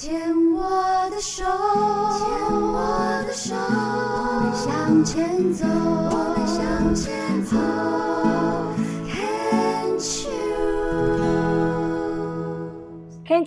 牵我的手，牵我的手，我们向前走，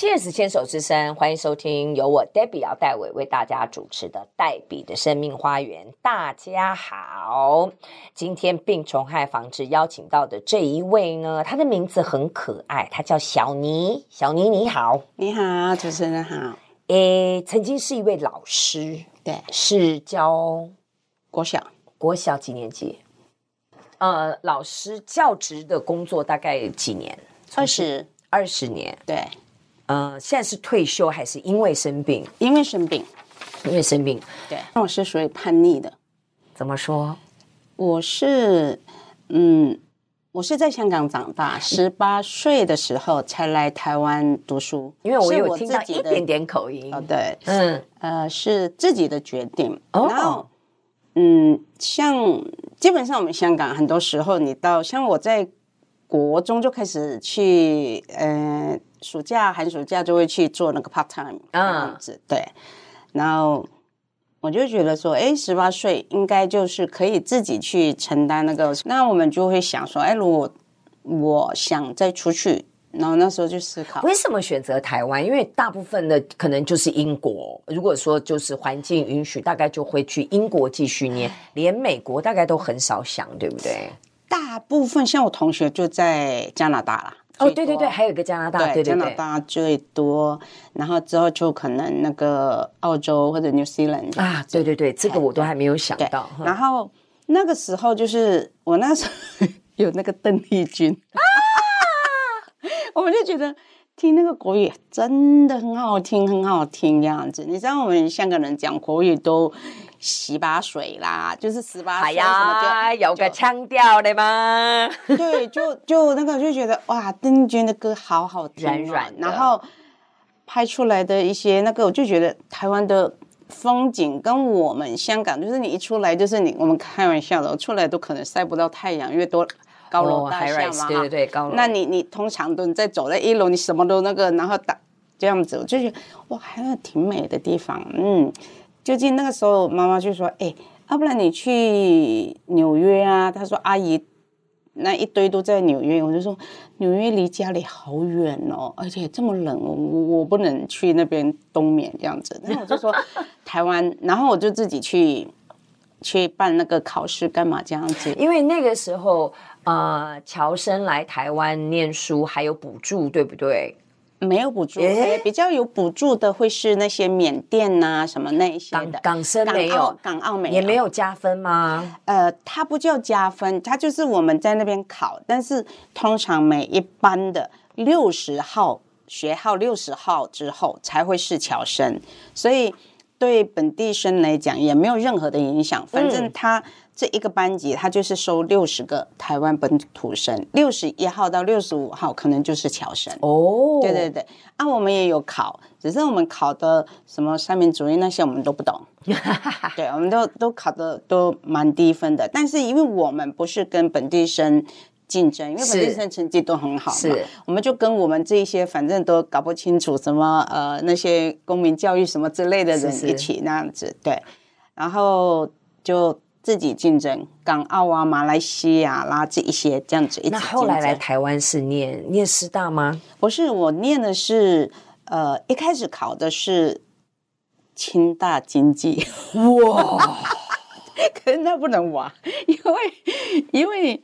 Cheers，牵手之声，欢迎收听由我 Debbie 姚代伟为大家主持的《黛比的生命花园》。大家好，今天病虫害防治邀请到的这一位呢，他的名字很可爱，他叫小妮。小妮你好，你好，主持人好。诶，曾经是一位老师，对，是教国小，国小几年级？呃，老师教职的工作大概几年？二十二十年，对。呃，现在是退休还是因为生病？因为生病，因为生病。对，那我是属于叛逆的。怎么说？我是，嗯，我是在香港长大，十八岁的时候才来台湾读书。因为我有听到一点点口音。哦，对，嗯，呃，是自己的决定。哦。然后，嗯，像基本上我们香港很多时候，你到像我在国中就开始去，呃。暑假、寒暑假就会去做那个 part time 这样子，嗯、对。然后我就觉得说，哎，十八岁应该就是可以自己去承担那个。那我们就会想说，哎，如果我想再出去，然后那时候就思考，为什么选择台湾？因为大部分的可能就是英国。如果说就是环境允许，大概就会去英国继续念，连美国大概都很少想，对不对？大部分像我同学就在加拿大啦。哦，对对对，还有一个加拿大，对，对，对，加拿大最多，然后之后就可能那个澳洲或者 New Zealand 啊，对对对，这个我都还没有想到。然后那个时候就是我那时候 有那个邓丽君啊，我们就觉得听那个国语真的很好听，很好听这样子。你知道我们香港人讲国语都。十八水啦，就是十八岁什么就、哎、有个腔调的吗？对，就就那个就觉得哇，邓丽君的歌好好听，软软。然后拍出来的一些那个，我就觉得台湾的风景跟我们香港，就是你一出来就是你，我们开玩笑的，我出来都可能晒不到太阳，因为多高楼大厦嘛、哦。对对对，高楼。那你你通常都你在走在一楼，你什么都那个，然后打这样子，我就觉得哇，还有挺美的地方，嗯。究竟那个时候，妈妈就说：“哎，要不然你去纽约啊？”她说：“阿姨，那一堆都在纽约。”我就说：“纽约离家里好远哦，而且这么冷，我我不能去那边冬眠这样子。”然后我就说：“台湾。”然后我就自己去去办那个考试，干嘛这样子？因为那个时候，呃，侨生来台湾念书还有补助，对不对？没有补助，比较有补助的会是那些缅甸呐、啊、什么那一些的。港港生没有，港澳没有，也没有加分吗？呃，它不叫加分，它就是我们在那边考，但是通常每一班的六十号学号六十号之后才会是侨生，所以对本地生来讲也没有任何的影响，反正他。嗯这一个班级，他就是收六十个台湾本土生，六十一号到六十五号可能就是侨生。哦，对对对，啊，我们也有考，只是我们考的什么三民主义那些我们都不懂。对，我们都都考的都蛮低分的，但是因为我们不是跟本地生竞争，因为本地生成绩都很好嘛，是，我们就跟我们这一些反正都搞不清楚什么呃那些公民教育什么之类的人一起那样子，对，然后就。自己竞争，港澳啊、马来西亚啦这一些这样子一。那后来来台湾是念念师大吗？不是，我念的是呃，一开始考的是清大经济。哇！可是那不能玩，因为因为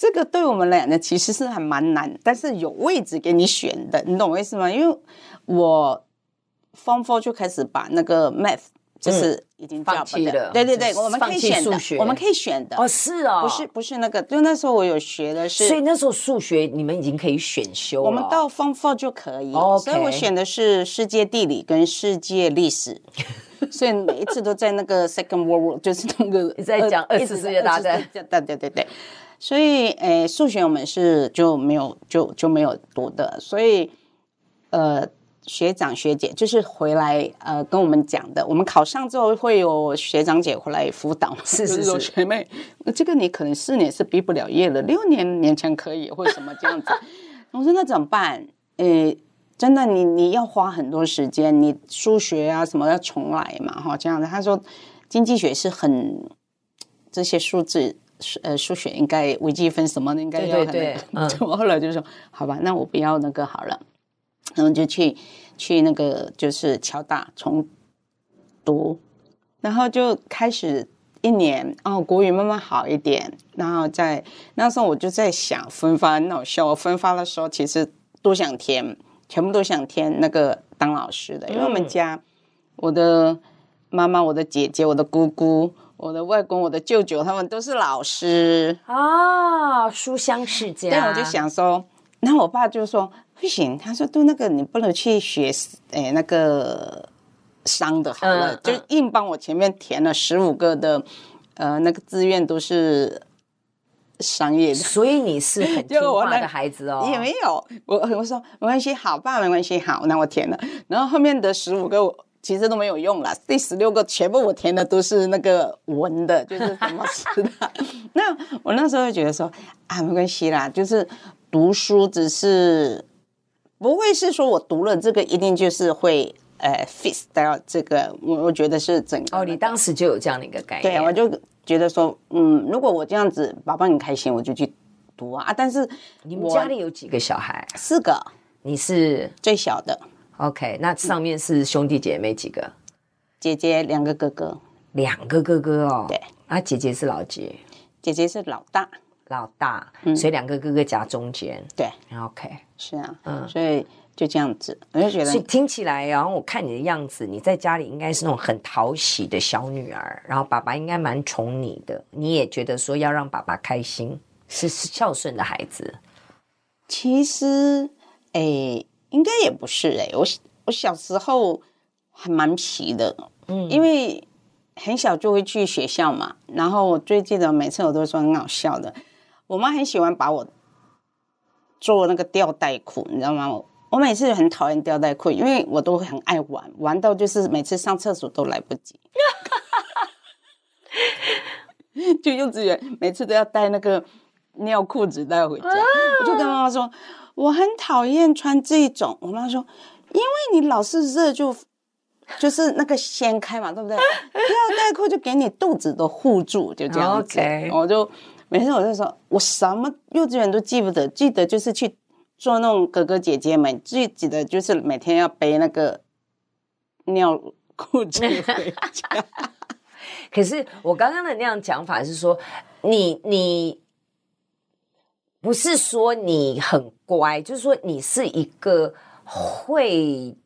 这个对我们来讲呢，其实是还蛮难，但是有位置给你选的，你懂我意思吗？因为我 Form Four 就开始把那个 Math。就是已经放弃了，对对对，我们可以选数学，我们可以选的。哦，是哦，不是不是那个，就那时候我有学的是，所以那时候数学你们已经可以选修了。我们到 Form Four 就可以，所以我选的是世界地理跟世界历史，所以每一次都在那个 Second World War，就是那个你在讲二次世界大战，对对对对，所以诶，数学我们是就没有就就没有读的，所以呃。学长学姐就是回来呃跟我们讲的，我们考上之后会有学长姐回来辅导。是 是是，是学妹，这个你可能四年是毕不了业的，六年勉强可以或者什么这样子。我说那怎么办？诶，真的你你要花很多时间，你数学啊什么要重来嘛，哈，这样子。他说经济学是很这些数字，呃，数学应该微积分什么的应该要很，对对对，嗯。我 后来就说好吧，那我不要那个好了，然后就去去那个就是侨大重读，然后就开始。一年哦，国语慢慢好一点，然后在那时候我就在想分发，很好笑。我分发的时候其实都想填，全部都想填那个当老师的，因为我们家、嗯、我的妈妈、我的姐姐、我的姑姑、我的外公、我的舅舅，他们都是老师啊，书香世家。对，我就想说，然后我爸就说不行，他说都那个你不能去学，哎，那个。商的好了，嗯、就硬帮我前面填了十五个的，呃，那个志愿都是商业的，所以你是很 听话的孩子哦。也没有，我我说没关系，好，爸没关系，好，那我填了。然后后面的十五个我其实都没有用了，第十六个全部我填的都是那个文的，就是怎么吃的。那我那时候就觉得说啊，没关系啦，就是读书只是不会是说我读了这个一定就是会。呃，fit 到这个，我我觉得是整个。哦，你当时就有这样的一个概念。对，我就觉得说，嗯，如果我这样子，爸爸很开心，我就去读啊。啊，但是你们家里有几个小孩？四个。你是最小的。OK，那上面是兄弟姐妹几个？姐姐两个哥哥。两个哥哥哦。对。啊，姐姐是老几？姐姐是老大。老大，嗯，所以两个哥哥夹中间。对。OK，是啊，嗯，所以。就这样子，我就觉得，所以听起来，然后我看你的样子，你在家里应该是那种很讨喜的小女儿，然后爸爸应该蛮宠你的，你也觉得说要让爸爸开心，是孝顺的孩子。其实，哎，应该也不是哎，我我小时候还蛮皮的，嗯，因为很小就会去学校嘛，然后我最记得每次我都说很好笑的，我妈很喜欢把我做那个吊带裤，你知道吗？我每次很讨厌吊带裤，因为我都很爱玩，玩到就是每次上厕所都来不及。就幼稚园每次都要带那个尿裤子带回家，我就跟妈妈说我很讨厌穿这种。我妈说，因为你老是热就就是那个掀开嘛，对不对？吊带裤就给你肚子都护住，就这样子。我就每次我就说我什么幼稚园都记不得，记得就是去。做那种哥哥姐姐们自己的，就是每天要背那个尿裤子回家。可是我刚刚的那样讲法是说，你你不是说你很乖，就是说你是一个会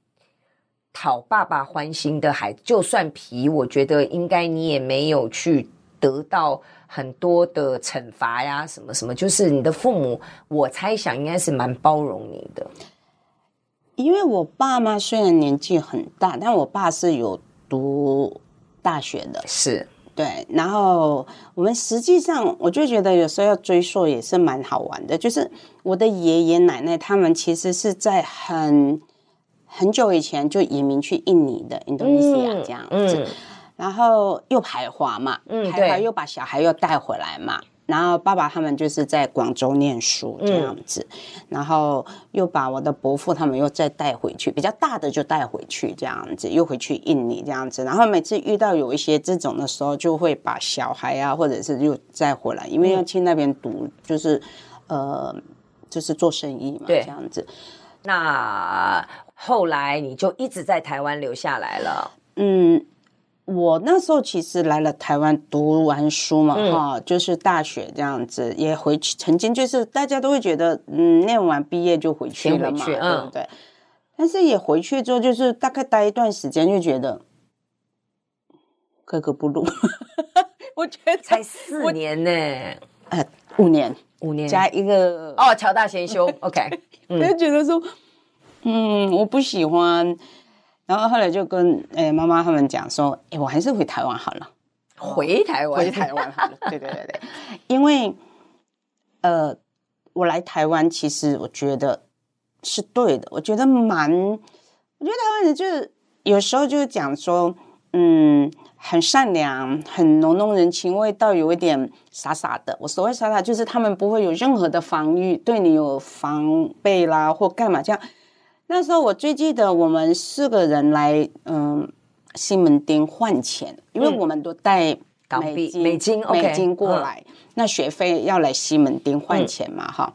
讨爸爸欢心的孩子。就算皮，我觉得应该你也没有去得到。很多的惩罚呀，什么什么，就是你的父母，我猜想应该是蛮包容你的。因为我爸妈虽然年纪很大，但我爸是有读大学的，是对。然后我们实际上，我就觉得有时候要追溯也是蛮好玩的。就是我的爷爷奶奶他们其实是在很很久以前就移民去印尼的，印度尼西亚这样子。嗯嗯然后又排华嘛，嗯，排华又把小孩又带回来嘛，然后爸爸他们就是在广州念书这样子，嗯，然后又把我的伯父他们又再带回去，比较大的就带回去这样子，又回去印尼这样子，然后每次遇到有一些这种的时候，就会把小孩啊，或者是又再回来，因为要去那边读，就是呃，就是做生意嘛，这样子。那后来你就一直在台湾留下来了，嗯。我那时候其实来了台湾读完书嘛，哈、嗯，就是大学这样子，也回去。曾经就是大家都会觉得，嗯，念完毕业就回去了嘛，嗯、对不对？但是也回去之后，就是大概待一段时间，就觉得格格不入。我觉得才四年呢，呃，五年，五年加一个哦，侨大先修，OK，就觉得说，嗯，我不喜欢。然后后来就跟诶妈妈他们讲说，诶我还是回台湾好了，回台湾，回台湾好了。对对对对，因为呃，我来台湾其实我觉得是对的，我觉得蛮，我觉得台湾人就是有时候就是讲说，嗯，很善良，很浓浓人情味，倒有一点傻傻的。我所谓傻傻，就是他们不会有任何的防御，对你有防备啦或干嘛这样。那时候我最记得我们四个人来，嗯，西门町换钱，因为我们都带港币、美金、美金过来，那学费要来西门町换钱嘛，哈。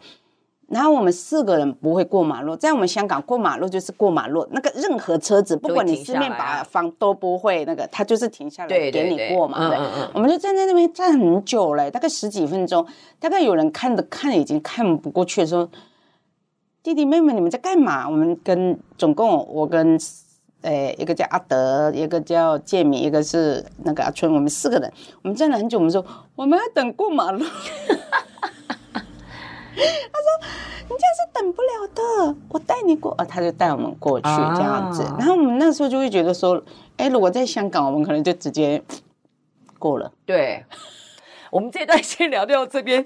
然后我们四个人不会过马路，在我们香港过马路就是过马路，那个任何车子，不管你四面八方都不会那个，他就是停下来给你过嘛。对，我们就站在那边站很久了，大概十几分钟，大概有人看的看已经看不过去，说弟弟妹妹你们在干嘛？我们跟总共我跟诶一个叫阿德，一个叫建明，一个是那个阿春，我们四个人，我们站了很久，我们说我们要等过马路。他说：“你这样是等不了的，我带你过。”啊，他就带我们过去这样子。啊、然后我们那时候就会觉得说：“哎，如果在香港，我们可能就直接过了。”对，我们这段先聊到这边。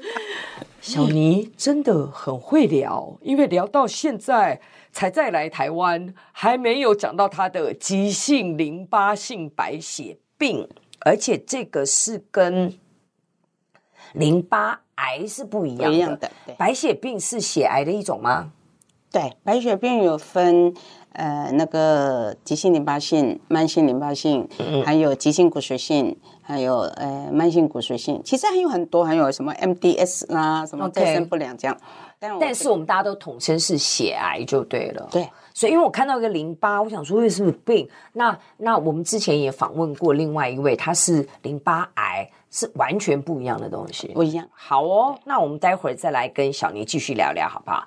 小尼真的很会聊，因为聊到现在才再来台湾，还没有讲到他的急性淋巴性白血病，而且这个是跟淋巴。癌是不一样的，一样的。白血病是血癌的一种吗？对，白血病有分呃那个急性淋巴性、慢性淋巴性，嗯、还有急性骨髓性，还有呃慢性骨髓性。其实还有很多，还有什么 MDS 啦，什么再生不良这样。但，但是我们大家都统称是血癌就对了。对。所以，因为我看到一个淋巴，我想说，这是不是病？那那我们之前也访问过另外一位，他是淋巴癌，是完全不一样的东西，不一样。好哦，那我们待会儿再来跟小妮继续聊聊，好不好？